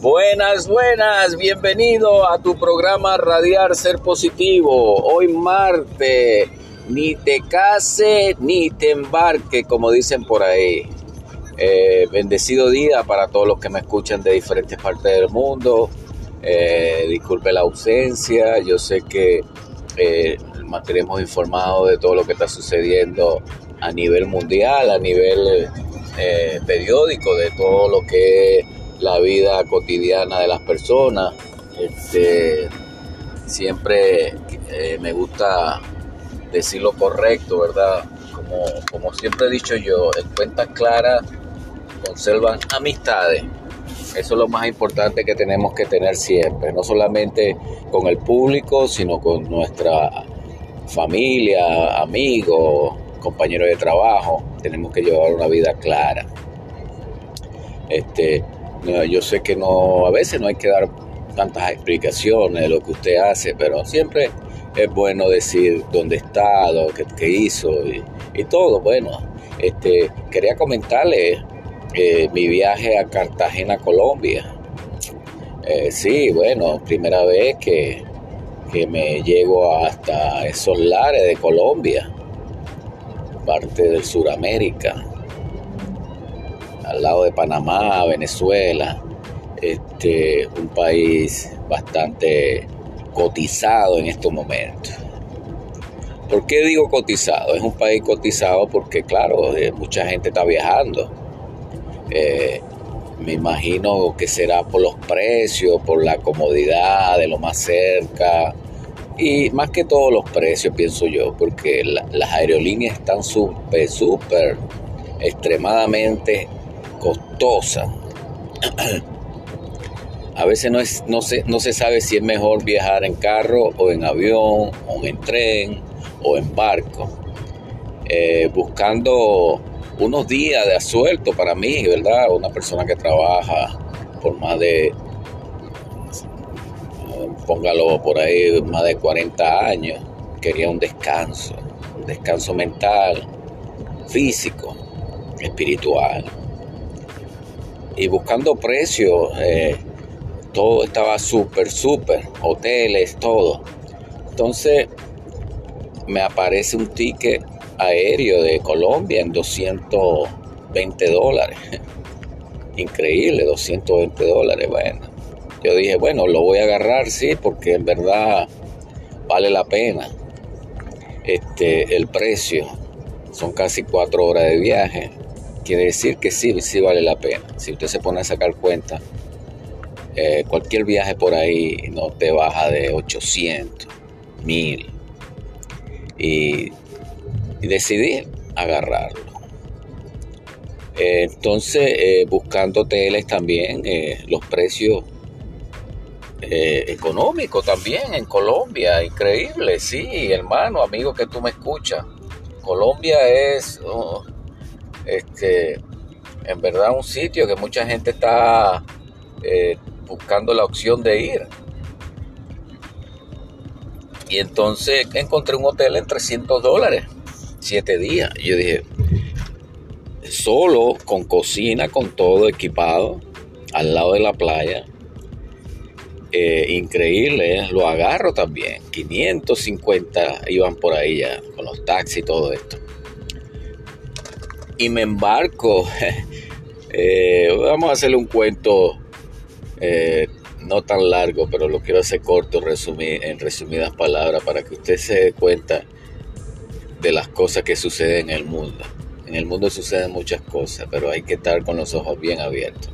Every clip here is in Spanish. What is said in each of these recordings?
Buenas, buenas, bienvenido a tu programa Radiar Ser Positivo. Hoy martes, ni te case ni te embarque, como dicen por ahí. Eh, bendecido día para todos los que me escuchan de diferentes partes del mundo. Eh, disculpe la ausencia, yo sé que eh, mantenemos informados de todo lo que está sucediendo a nivel mundial, a nivel eh, periódico, de todo lo que es la vida cotidiana de las personas. Este, siempre me gusta decir lo correcto, ¿verdad? Como, como siempre he dicho yo, en cuentas claras conservan amistades. Eso es lo más importante que tenemos que tener siempre, no solamente con el público, sino con nuestra familia, amigos, compañeros de trabajo. Tenemos que llevar una vida clara. Este, yo sé que no, a veces no hay que dar tantas explicaciones de lo que usted hace, pero siempre es bueno decir dónde está, lo que, hizo y, y todo. Bueno, este, quería comentarle eh, mi viaje a Cartagena, Colombia. Eh, sí, bueno, primera vez que, que me llego hasta esos lares de Colombia, parte del Suramérica, al lado de Panamá, Venezuela, este, un país bastante cotizado en estos momentos. ¿Por qué digo cotizado? Es un país cotizado porque, claro, eh, mucha gente está viajando. Eh, me imagino que será por los precios, por la comodidad de lo más cerca y más que todos los precios, pienso yo, porque la- las aerolíneas están súper, súper, extremadamente costosas. A veces no, es, no, se, no se sabe si es mejor viajar en carro o en avión o en tren o en barco. Eh, buscando unos días de asuelto para mí, ¿verdad? Una persona que trabaja por más de, póngalo por ahí, más de 40 años, quería un descanso, un descanso mental, físico, espiritual. Y buscando precios, eh, todo estaba súper, súper, hoteles, todo. Entonces me aparece un ticket aéreo de Colombia en 220 dólares. Increíble, 220 dólares. Bueno, yo dije, bueno, lo voy a agarrar, sí, porque en verdad vale la pena. Este, el precio son casi cuatro horas de viaje. Quiere decir que sí, sí vale la pena. Si usted se pone a sacar cuenta, eh, cualquier viaje por ahí no te baja de 800, 1000. Y y decidí agarrarlo. Entonces, eh, buscando hoteles también, eh, los precios eh, económicos también en Colombia, increíble, sí, hermano, amigo que tú me escuchas. Colombia es, oh, este, en verdad un sitio que mucha gente está buscando la opción de ir. Y entonces encontré un hotel en 300 dólares siete días. Yo dije, solo, con cocina, con todo equipado, al lado de la playa. Eh, increíble, ¿eh? lo agarro también. 550 iban por ahí ya, con los taxis y todo esto. Y me embarco. eh, vamos a hacerle un cuento no tan largo, pero lo quiero hacer corto, resumir, en resumidas palabras, para que usted se dé cuenta de las cosas que suceden en el mundo. En el mundo suceden muchas cosas, pero hay que estar con los ojos bien abiertos.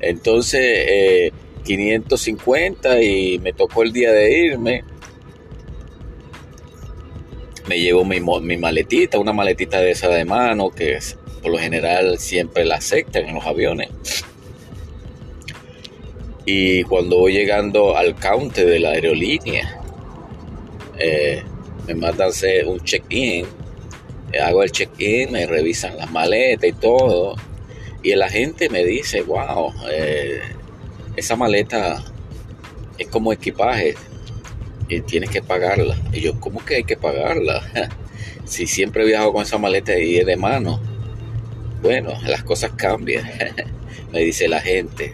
Entonces, eh, 550 y me tocó el día de irme. Me llevo mi maletita, una maletita de esa de mano, que es- por lo general siempre la aceptan en los aviones. Y cuando voy llegando al counter de la aerolínea, eh, me mandan hacer un check-in, eh, hago el check-in, me revisan las maletas y todo, Y la gente me dice, wow, eh, esa maleta es como equipaje y tienes que pagarla. Y yo, ¿cómo que hay que pagarla? si siempre he viajado con esa maleta y de mano. Bueno, las cosas cambian, me dice la gente.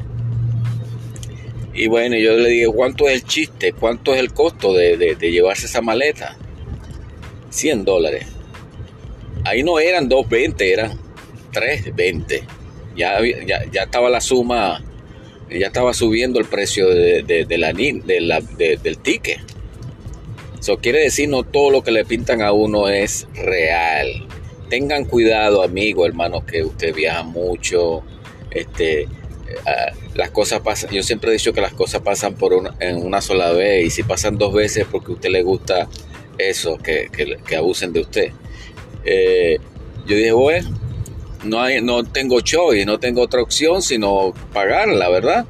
Y bueno, yo le digo, ¿cuánto es el chiste? ¿Cuánto es el costo de llevarse esa maleta? 100 dólares. Ahí no eran 2.20, eran 3.20. Ya, ya, ya estaba la suma, ya estaba subiendo el precio de, de, la, de la, del ticket. Eso quiere decir no todo lo que le pintan a uno es real. Tengan cuidado, amigo, hermano, que usted viaja mucho. Este, ah, las cosas pasan. Yo siempre he dicho que las cosas pasan por una, en una sola vez y si pasan dos veces porque a usted le gusta eso, que, que abusen de usted. Eh, yo dije, bueno, no, hay, no tengo choice, no tengo otra opción sino pagarla, ¿verdad?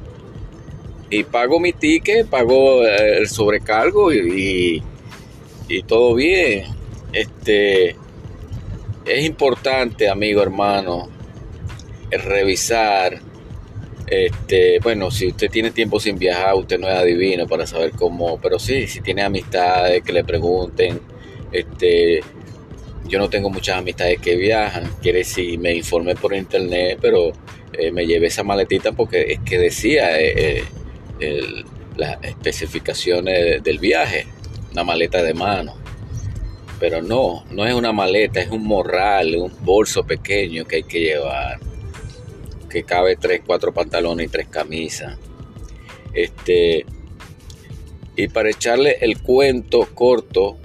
Y pago mi ticket, pago eh, el sobrecargo y, y, todo bien. Este, es importante, amigo, hermano, revisar. Este, bueno, si usted tiene tiempo sin viajar, usted no es adivino para saber cómo, pero sí, si tiene amistades que le pregunten, este, yo no tengo muchas amistades que viajan, quiere decir, me informé por internet, pero eh, me llevé esa maletita porque es que decía eh, eh, las especificaciones del viaje, una maleta de mano. Pero no, no es una maleta, es un morral, un bolso pequeño que hay que llevar, que cabe tres, cuatro pantalones y tres camisas. Este, y para echarle el cuento corto,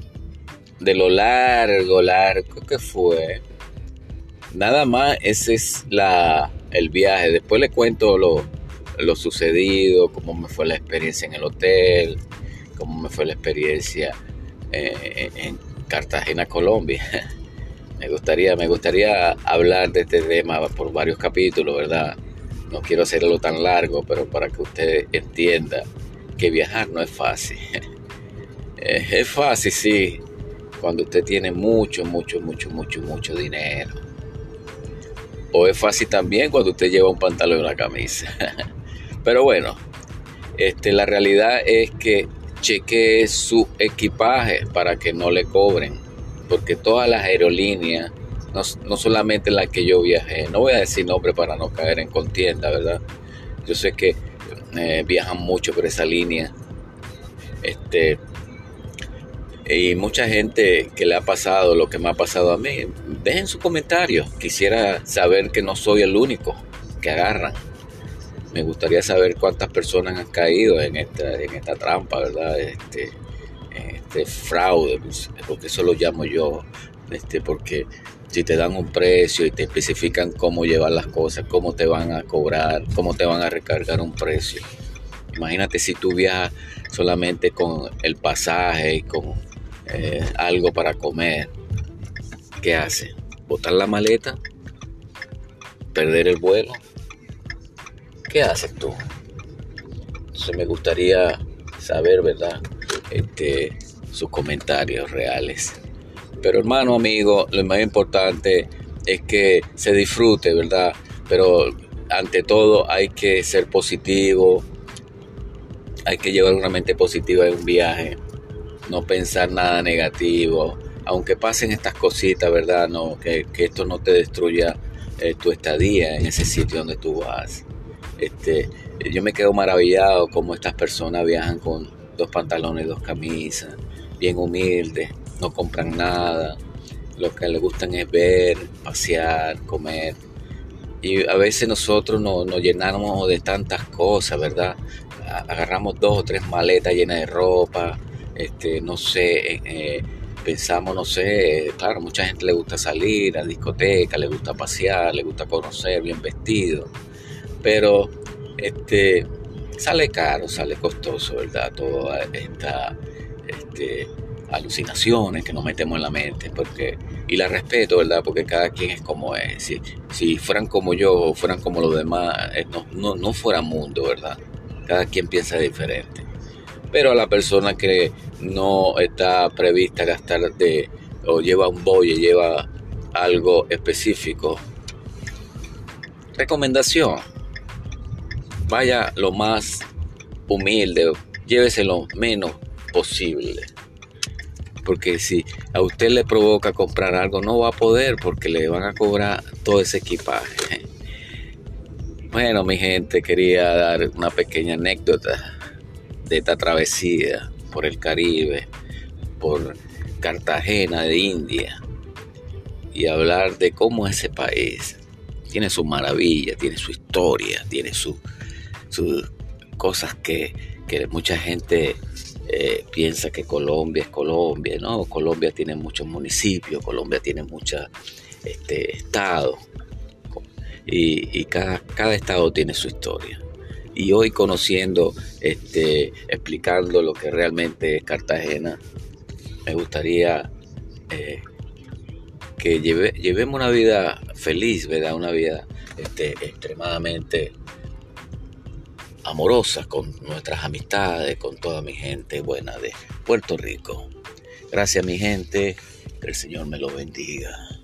de lo largo, largo que fue. Nada más ese es la, el viaje. Después le cuento lo, lo sucedido, cómo me fue la experiencia en el hotel, cómo me fue la experiencia eh, en Cartagena, Colombia. me gustaría, me gustaría hablar de este tema por varios capítulos, ¿verdad? No quiero hacerlo tan largo, pero para que usted entienda que viajar no es fácil. es fácil, sí, cuando usted tiene mucho, mucho, mucho, mucho, mucho dinero. O es fácil también cuando usted lleva un pantalón y una camisa. Pero bueno, este, la realidad es que chequee su equipaje para que no le cobren. Porque todas las aerolíneas, no, solamente las que yo viajé, no voy a decir nombre para no caer en contienda, ¿verdad? Yo sé que eh, viajan mucho por esa línea. Este, y mucha gente que le ha pasado lo que me ha pasado a mí, dejen su comentario. Quisiera saber que no soy el único que agarran. Me gustaría saber cuántas personas han caído en esta, en esta trampa, ¿verdad? Este, este fraude, pues, porque eso lo llamo yo, este, porque si te dan un precio y te especifican cómo llevar las cosas, cómo te van a cobrar, cómo te van a recargar un precio. Imagínate si tú viajas solamente con el pasaje y con eh, algo para comer, ¿qué hace? ¿Botar la maleta? ¿Perder el vuelo? ¿Qué haces tú? Entonces me gustaría saber, ¿verdad? Este, sus comentarios reales. Pero hermano, amigo, lo más importante es que se disfrute, ¿verdad? Pero ante todo hay que ser positivo, hay que llevar una mente positiva en un viaje no pensar nada negativo, aunque pasen estas cositas, ¿verdad? No, que, esto no te destruya eh, tu estadía en ese sitio donde tú vas. Este, yo me quedo maravillado como estas personas viajan con dos pantalones, dos camisas, bien humildes, no compran nada, lo que les gustan es ver, pasear, comer. Y a veces nosotros nos, llenamos de tantas cosas, ¿verdad? Agarramos dos o tres maletas llenas de ropa, este, no sé, eh, eh, pensamos, no sé, claro, mucha gente le gusta salir a discoteca, le gusta pasear, le gusta conocer, bien vestido, pero este, sale caro, sale costoso, ¿verdad? Todas estas este, alucinaciones que nos metemos en la mente, porque, y la respeto, ¿verdad? Porque cada quien es como es. Si, si fueran como yo o fueran como los demás, eh, no, no, no fuera mundo, ¿verdad? Cada quien piensa diferente pero a la persona que no está prevista gastar de o lleva un boye, lleva algo específico, recomendación, vaya lo más humilde, llévese lo menos posible. Porque si a usted le provoca comprar algo, no va a poder porque le van a cobrar todo ese equipaje. Bueno, mi gente, quería dar una pequeña anécdota de esta travesía por el Caribe, por Cartagena de India, y hablar de cómo ese país tiene su maravilla, tiene su historia, tiene sus cosas que, mucha gente eh, piensa que Colombia es Colombia, ¿no? Colombia tiene muchos municipios, Colombia tiene muchos este, estados, y, cada, cada, estado tiene su historia. Y hoy conociendo, este, explicando lo que realmente es Cartagena, me gustaría eh, que llevemos una vida feliz, ¿verdad? Una vida este, extremadamente amorosa con nuestras amistades, con toda mi gente buena de Puerto Rico. Gracias mi gente, que el Señor me lo bendiga.